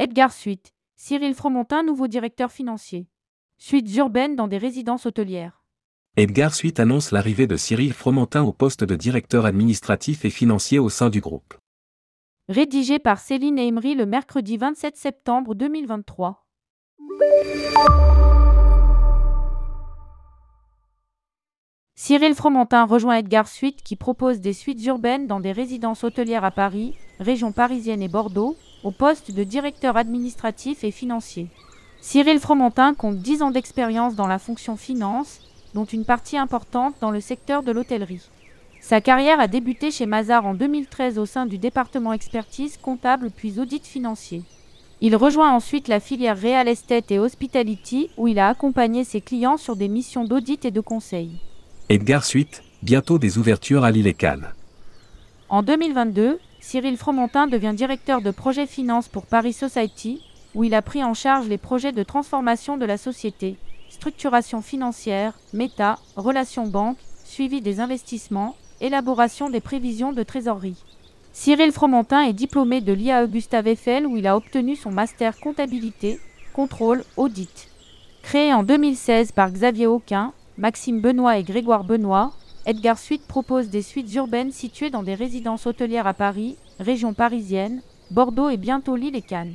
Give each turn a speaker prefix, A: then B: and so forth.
A: Edgar Suite. Cyril Fromontin, nouveau directeur financier. Suites urbaines dans des résidences hôtelières.
B: Edgar Suite annonce l'arrivée de Cyril Fromentin au poste de directeur administratif et financier au sein du groupe.
A: Rédigé par Céline Emery le mercredi 27 septembre 2023. Cyril Fromentin rejoint Edgar Suite qui propose des suites urbaines dans des résidences hôtelières à Paris, région parisienne et Bordeaux, au poste de directeur administratif et financier. Cyril Fromentin compte 10 ans d'expérience dans la fonction finance, dont une partie importante dans le secteur de l'hôtellerie. Sa carrière a débuté chez Mazar en 2013 au sein du département expertise comptable puis audit financier. Il rejoint ensuite la filière Real Estate et Hospitality où il a accompagné ses clients sur des missions d'audit et de conseil.
B: Edgar Suite, bientôt des ouvertures à l'île et Cannes.
A: En 2022, Cyril Fromentin devient directeur de projet finance pour Paris Society, où il a pris en charge les projets de transformation de la société, structuration financière, méta, relations banques, suivi des investissements, élaboration des prévisions de trésorerie. Cyril Fromentin est diplômé de l'IAE Gustave Eiffel où il a obtenu son master comptabilité, contrôle, audit. Créé en 2016 par Xavier Auquin, Maxime Benoît et Grégoire Benoît, Edgar Suite propose des suites urbaines situées dans des résidences hôtelières à Paris, région parisienne, Bordeaux et bientôt Lille et Cannes.